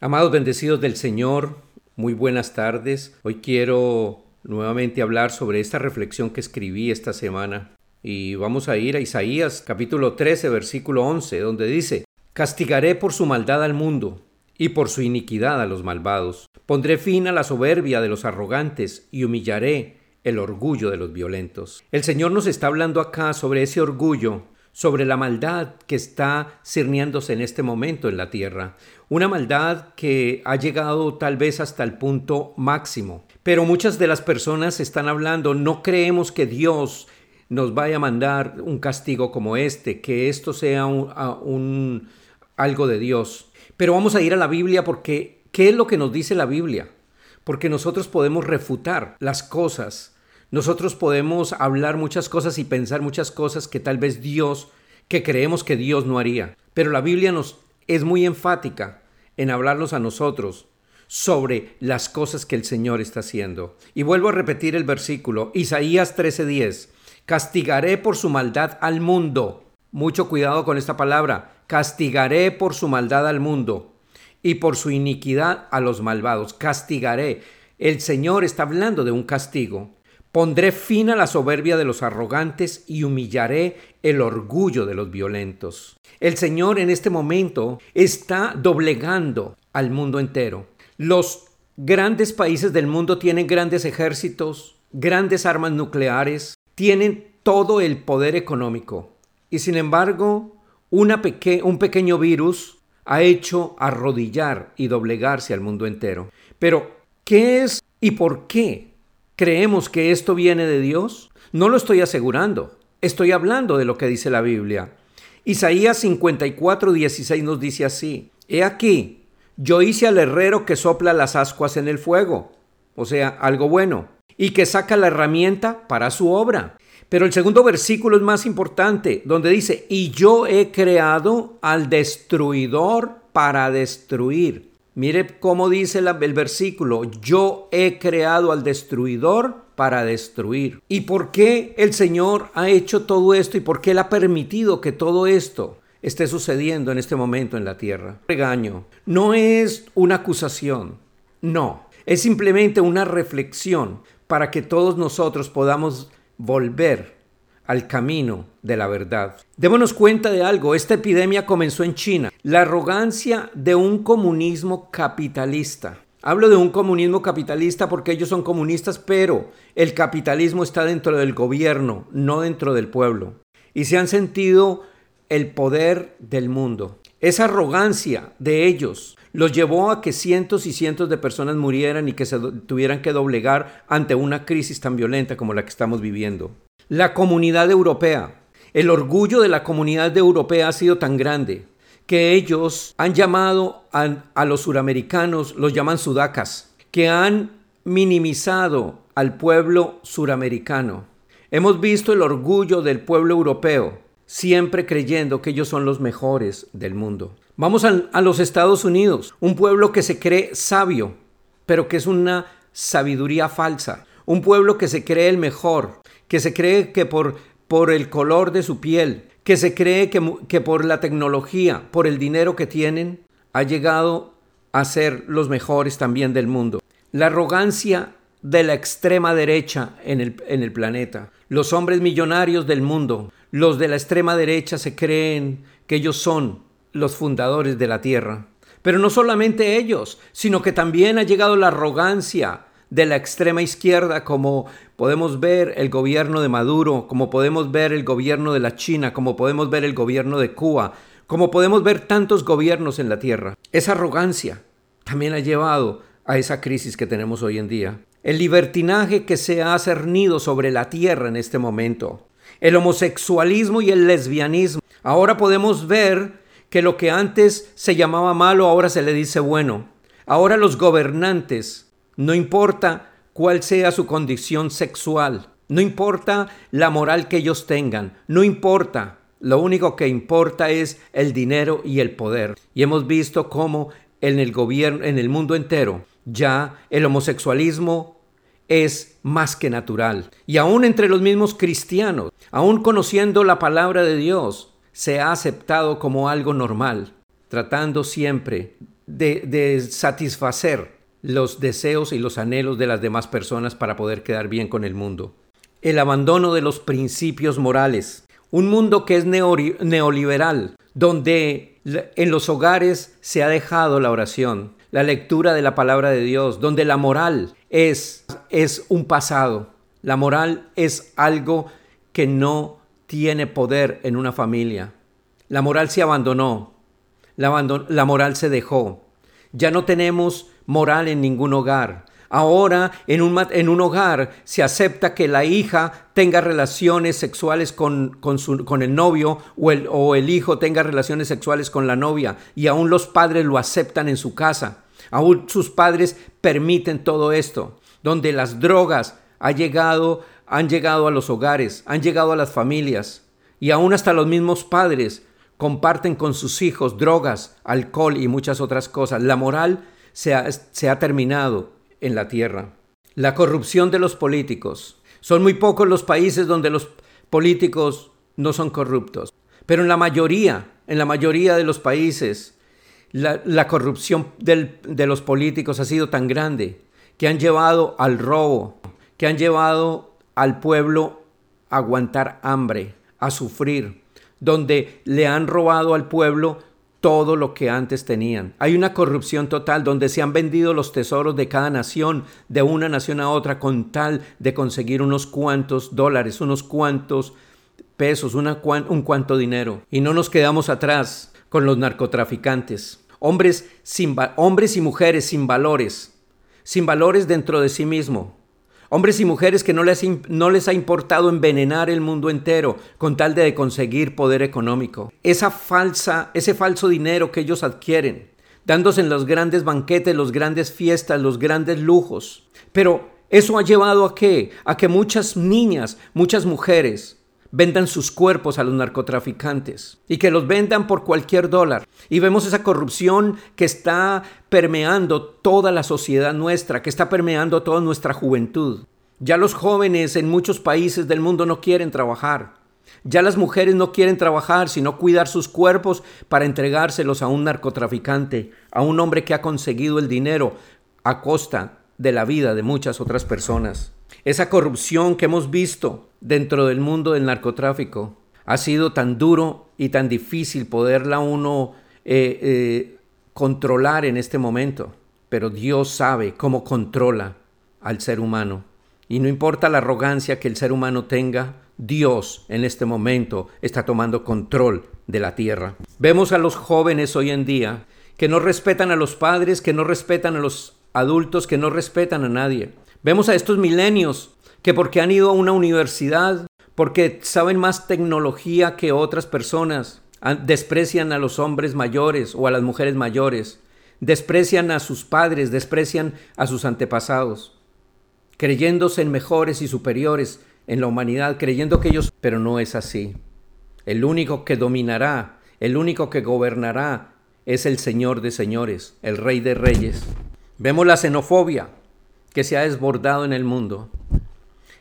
Amados bendecidos del Señor, muy buenas tardes. Hoy quiero nuevamente hablar sobre esta reflexión que escribí esta semana. Y vamos a ir a Isaías capítulo 13, versículo 11, donde dice, Castigaré por su maldad al mundo y por su iniquidad a los malvados. Pondré fin a la soberbia de los arrogantes y humillaré el orgullo de los violentos. El Señor nos está hablando acá sobre ese orgullo sobre la maldad que está cerniéndose en este momento en la tierra. Una maldad que ha llegado tal vez hasta el punto máximo. Pero muchas de las personas están hablando, no creemos que Dios nos vaya a mandar un castigo como este, que esto sea un, algo de Dios. Pero vamos a ir a la Biblia porque ¿qué es lo que nos dice la Biblia? Porque nosotros podemos refutar las cosas nosotros podemos hablar muchas cosas y pensar muchas cosas que tal vez Dios, que creemos que Dios no haría. Pero la Biblia nos es muy enfática en hablarnos a nosotros sobre las cosas que el Señor está haciendo. Y vuelvo a repetir el versículo, Isaías 13:10, castigaré por su maldad al mundo. Mucho cuidado con esta palabra, castigaré por su maldad al mundo y por su iniquidad a los malvados. Castigaré. El Señor está hablando de un castigo. Pondré fin a la soberbia de los arrogantes y humillaré el orgullo de los violentos. El Señor en este momento está doblegando al mundo entero. Los grandes países del mundo tienen grandes ejércitos, grandes armas nucleares, tienen todo el poder económico. Y sin embargo, un pequeño virus ha hecho arrodillar y doblegarse al mundo entero. Pero, ¿qué es y por qué ¿Creemos que esto viene de Dios? No lo estoy asegurando. Estoy hablando de lo que dice la Biblia. Isaías 54, 16 nos dice así. He aquí, yo hice al herrero que sopla las ascuas en el fuego, o sea, algo bueno, y que saca la herramienta para su obra. Pero el segundo versículo es más importante, donde dice, y yo he creado al destruidor para destruir. Mire cómo dice el versículo, yo he creado al destruidor para destruir. ¿Y por qué el Señor ha hecho todo esto y por qué Él ha permitido que todo esto esté sucediendo en este momento en la tierra? Regaño, no es una acusación, no, es simplemente una reflexión para que todos nosotros podamos volver al camino de la verdad. Démonos cuenta de algo, esta epidemia comenzó en China. La arrogancia de un comunismo capitalista. Hablo de un comunismo capitalista porque ellos son comunistas, pero el capitalismo está dentro del gobierno, no dentro del pueblo. Y se han sentido el poder del mundo. Esa arrogancia de ellos los llevó a que cientos y cientos de personas murieran y que se tuvieran que doblegar ante una crisis tan violenta como la que estamos viviendo. La comunidad europea, el orgullo de la comunidad europea ha sido tan grande que ellos han llamado a, los suramericanos, los llaman sudacas, que han minimizado al pueblo suramericano. Hemos visto el orgullo del pueblo europeo, siempre creyendo que ellos son los mejores del mundo. Vamos a, a, los Estados Unidos, un pueblo que se cree sabio, pero que es una sabiduría falsa. Un pueblo que se cree el mejor, que se cree que por, por el color de su piel, que se cree que, que por la tecnología, por el dinero que tienen, ha llegado a ser los mejores también del mundo. La arrogancia de la extrema derecha en el, en el, planeta. Los hombres millonarios del mundo, los de la extrema derecha se creen que ellos son los fundadores de la tierra. Pero no solamente ellos, sino que también ha llegado la arrogancia de la extrema izquierda, como podemos ver el gobierno de Maduro, como podemos ver el gobierno de la China, como podemos ver el gobierno de Cuba, como podemos ver tantos gobiernos en la Tierra. Esa arrogancia también ha llevado a esa crisis que tenemos hoy en día. El libertinaje que se ha cernido sobre la Tierra en este momento. El homosexualismo y el lesbianismo. Ahora podemos ver que lo que antes se llamaba malo ahora se le dice bueno. Ahora los gobernantes no importa cuál sea su condición sexual, no importa la moral que ellos tengan, no importa. Lo único que importa es el dinero y el poder. Y hemos visto cómo en el gobierno, en el mundo entero, ya el homosexualismo es más que natural. Y aún entre los mismos cristianos, aún conociendo la palabra de Dios, se ha aceptado como algo normal, tratando siempre de, de satisfacer los deseos y los anhelos de las demás personas para poder quedar bien con el mundo. El abandono de los principios morales. Un mundo que es neoliberal, donde en los hogares se ha dejado la oración, la lectura de la palabra de Dios, donde la moral es, es un pasado. La moral es algo que no tiene poder en una familia. La moral se abandonó, la, la moral se dejó. Ya no tenemos moral en ningún hogar. Ahora en un, en un, hogar se acepta que la hija tenga relaciones sexuales con, con, su, con el novio o el, o el, hijo tenga relaciones sexuales con la novia y aún los padres lo aceptan en su casa. Aún sus padres permiten todo esto, donde las drogas ha llegado, han llegado a los hogares, han llegado a las familias y aún hasta los mismos padres comparten con sus hijos drogas, alcohol y muchas otras cosas. La moral se ha, terminado en la tierra. La corrupción de los políticos. Son muy pocos los países donde los políticos no son corruptos. Pero en la mayoría, en la mayoría de los países, la, corrupción de los políticos ha sido tan grande que han llevado al robo, que han llevado al pueblo a aguantar hambre, a sufrir, donde le han robado al pueblo todo lo que antes tenían. Hay una corrupción total donde se han vendido los tesoros de cada nación, de una nación a otra, con tal de conseguir unos cuantos dólares, unos cuantos pesos, un cuanto dinero. Y no nos quedamos atrás con los narcotraficantes. Hombres, sin, hombres y mujeres sin valores, sin valores dentro de sí mismo, Hombres y mujeres que no les, ha importado envenenar el mundo entero con tal de conseguir poder económico. Esa falsa, ese falso dinero que ellos adquieren, dándose en los grandes banquetes, los grandes fiestas, los grandes lujos. Pero eso ha llevado a qué? A que muchas niñas, muchas mujeres vendan sus cuerpos a los narcotraficantes y que los vendan por cualquier dólar. Y vemos esa corrupción que está permeando toda la sociedad nuestra, que está permeando toda nuestra juventud. Ya los jóvenes en muchos países del mundo no quieren trabajar. Ya las mujeres no quieren trabajar, sino cuidar sus cuerpos para entregárselos a un narcotraficante, a un hombre que ha conseguido el dinero a costa de la vida de muchas otras personas. Esa corrupción que hemos visto dentro del mundo del narcotráfico ha sido tan duro y tan difícil poderla uno eh, eh, controlar en este momento. Pero Dios sabe cómo controla al ser humano. Y no importa la arrogancia que el ser humano tenga, Dios en este momento está tomando control de la tierra. Vemos a los jóvenes hoy en día que no respetan a los padres, que no respetan a los adultos, que no respetan a nadie. Vemos a estos milenios que porque han ido a una universidad, porque saben más tecnología que otras personas, desprecian a los hombres mayores o a las mujeres mayores, desprecian a sus padres, desprecian a sus antepasados, creyéndose en mejores y superiores en la humanidad, creyendo que ellos, pero no es así. El único que dominará, el único que gobernará es el Señor de señores, el Rey de reyes. Vemos la xenofobia, que se ha desbordado en el mundo.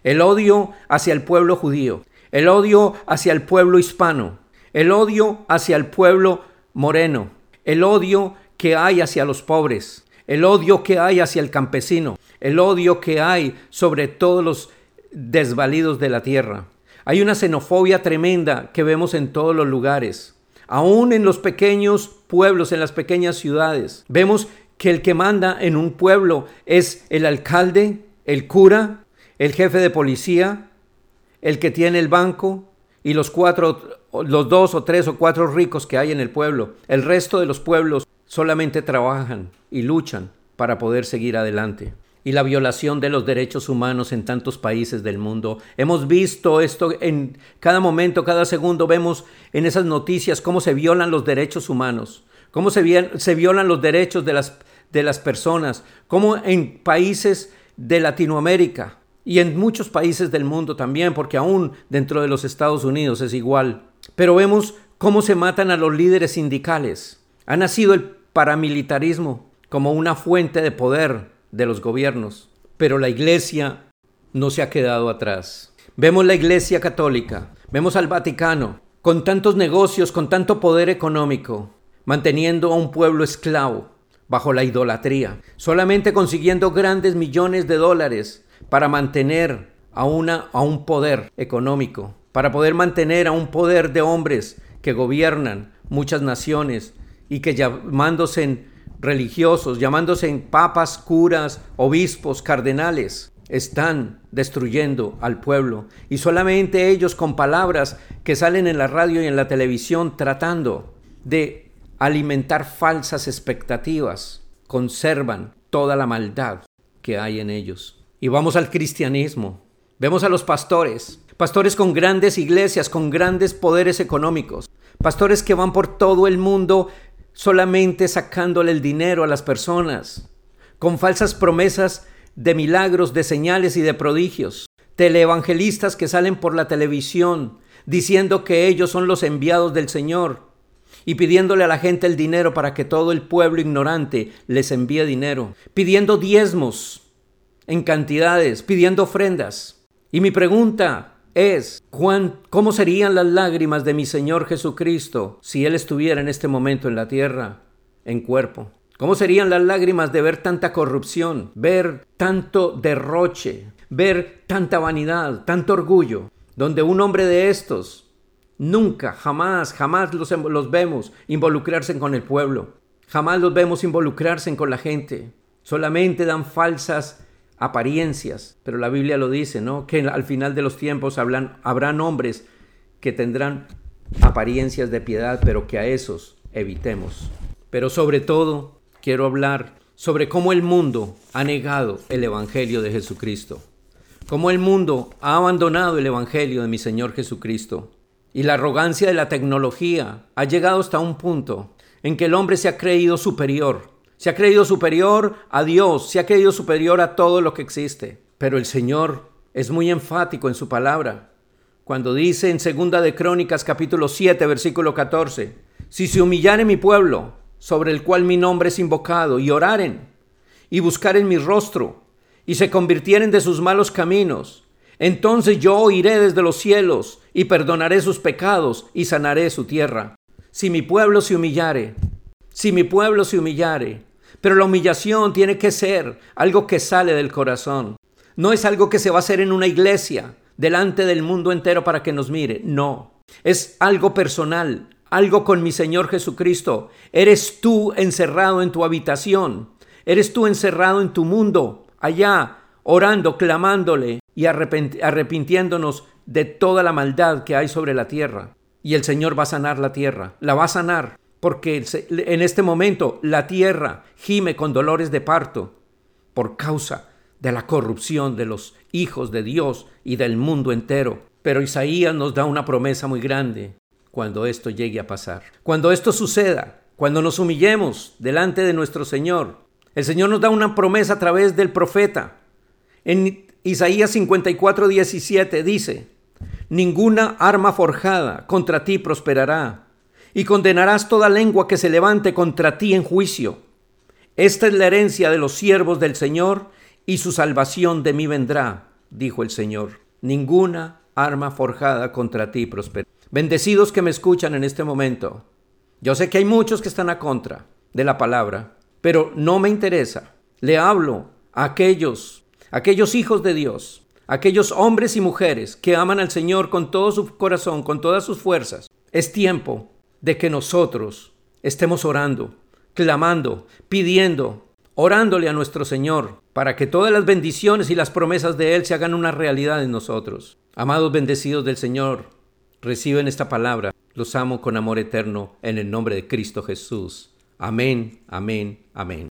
El odio hacia el pueblo judío, el odio hacia el pueblo hispano, el odio hacia el pueblo moreno, el odio que hay hacia los pobres, el odio que hay hacia el campesino, el odio que hay sobre todos los desvalidos de la tierra. Hay una xenofobia tremenda que vemos en todos los lugares, aún en los pequeños pueblos, en las pequeñas ciudades. Vemos que el que manda en un pueblo es el alcalde, el cura, el jefe de policía, el que tiene el banco y los cuatro, los dos o tres o cuatro ricos que hay en el pueblo. El resto de los pueblos solamente trabajan y luchan para poder seguir adelante. Y la violación de los derechos humanos en tantos países del mundo. Hemos visto esto en cada momento, cada segundo, vemos en esas noticias cómo se violan los derechos humanos cómo se, violan los derechos de las, de las personas, cómo en países de Latinoamérica y en muchos países del mundo también, porque aún dentro de los Estados Unidos es igual. Pero vemos cómo se matan a los líderes sindicales. Ha nacido el paramilitarismo como una fuente de poder de los gobiernos, pero la iglesia no se ha quedado atrás. Vemos la iglesia católica, vemos al Vaticano, con tantos negocios, con tanto poder económico, manteniendo a un pueblo esclavo, bajo la idolatría, solamente consiguiendo grandes millones de dólares para mantener a, una, a un poder económico, para poder mantener a un poder de hombres que gobiernan muchas naciones y que llamándose religiosos, llamándose papas, curas, obispos, cardenales, están destruyendo al pueblo. Y solamente ellos con palabras que salen en la radio y en la televisión tratando de alimentar falsas expectativas conservan toda la maldad que hay en ellos. Y vamos al cristianismo. Vemos a los pastores, pastores con grandes iglesias, con grandes poderes económicos, pastores que van por todo el mundo solamente sacándole el dinero a las personas, con falsas promesas de milagros, de señales y de prodigios. Teleevangelistas que salen por la televisión diciendo que ellos son los enviados del Señor y pidiéndole a la gente el dinero para que todo el pueblo ignorante les envíe dinero, pidiendo diezmos en cantidades, pidiendo ofrendas. Y mi pregunta es, ¿cómo serían las lágrimas de mi Señor Jesucristo si Él estuviera en este momento en la tierra, en cuerpo? ¿Cómo serían las lágrimas de ver tanta corrupción, ver tanto derroche, ver tanta vanidad, tanto orgullo, donde un hombre de estos nunca, jamás, jamás los, los vemos involucrarse con el pueblo, jamás los vemos involucrarse con la gente, solamente dan falsas apariencias, pero la Biblia lo dice, ¿no? Que al final de los tiempos hablan, habrán hombres que tendrán apariencias de piedad, pero que a esos evitemos. Pero sobre todo, quiero hablar sobre cómo el mundo ha negado el Evangelio de Jesucristo, cómo el mundo ha abandonado el Evangelio de mi Señor Jesucristo. Y la arrogancia de la tecnología ha llegado hasta un punto en que el hombre se ha creído superior, se ha creído superior a Dios, se ha creído superior a todo lo que existe. Pero el Señor es muy enfático en su palabra, cuando dice en Segunda de Crónicas capítulo 7 versículo 14, si se humillare mi pueblo, sobre el cual mi nombre es invocado, y oraren, y buscaren mi rostro, y se convirtieren de sus malos caminos, entonces yo oiré desde los cielos, y perdonaré sus pecados, y sanaré su tierra. Si mi pueblo se humillare, si mi pueblo se humillare, pero la humillación tiene que ser algo que sale del corazón. No es algo que se va a hacer en una iglesia, delante del mundo entero para que nos mire. No, es algo personal, algo con mi Señor Jesucristo. Eres tú encerrado en tu habitación. Eres tú encerrado en tu mundo, allá, orando, clamándole y arrepintiéndonos de toda la maldad que hay sobre la tierra. Y el Señor va a sanar la tierra. La va a sanar porque en este momento la tierra gime con dolores de parto por causa de la corrupción de los hijos de Dios y del mundo entero. Pero Isaías nos da una promesa muy grande cuando esto llegue a pasar. Cuando esto suceda, cuando nos humillemos delante de nuestro Señor, el Señor nos da una promesa a través del profeta. En Isaías 54, 17 dice, Ninguna arma forjada contra ti prosperará, y condenarás toda lengua que se levante contra ti en juicio. Esta es la herencia de los siervos del Señor, y su salvación de mí vendrá, dijo el Señor. Ninguna arma forjada contra ti prosperará. Bendecidos que me escuchan en este momento. Yo sé que hay muchos que están a contra de la palabra, pero no me interesa. Le hablo a aquellos, aquellos hijos de Dios, aquellos hombres y mujeres que aman al Señor con todo su corazón, con todas sus fuerzas. Es tiempo de que nosotros estemos orando, clamando, pidiendo, orándole a nuestro Señor para que todas las bendiciones y las promesas de Él se hagan una realidad en nosotros. Amados bendecidos del Señor, reciben esta palabra. Los amo con amor eterno en el nombre de Cristo Jesús. Amén, amén, amén.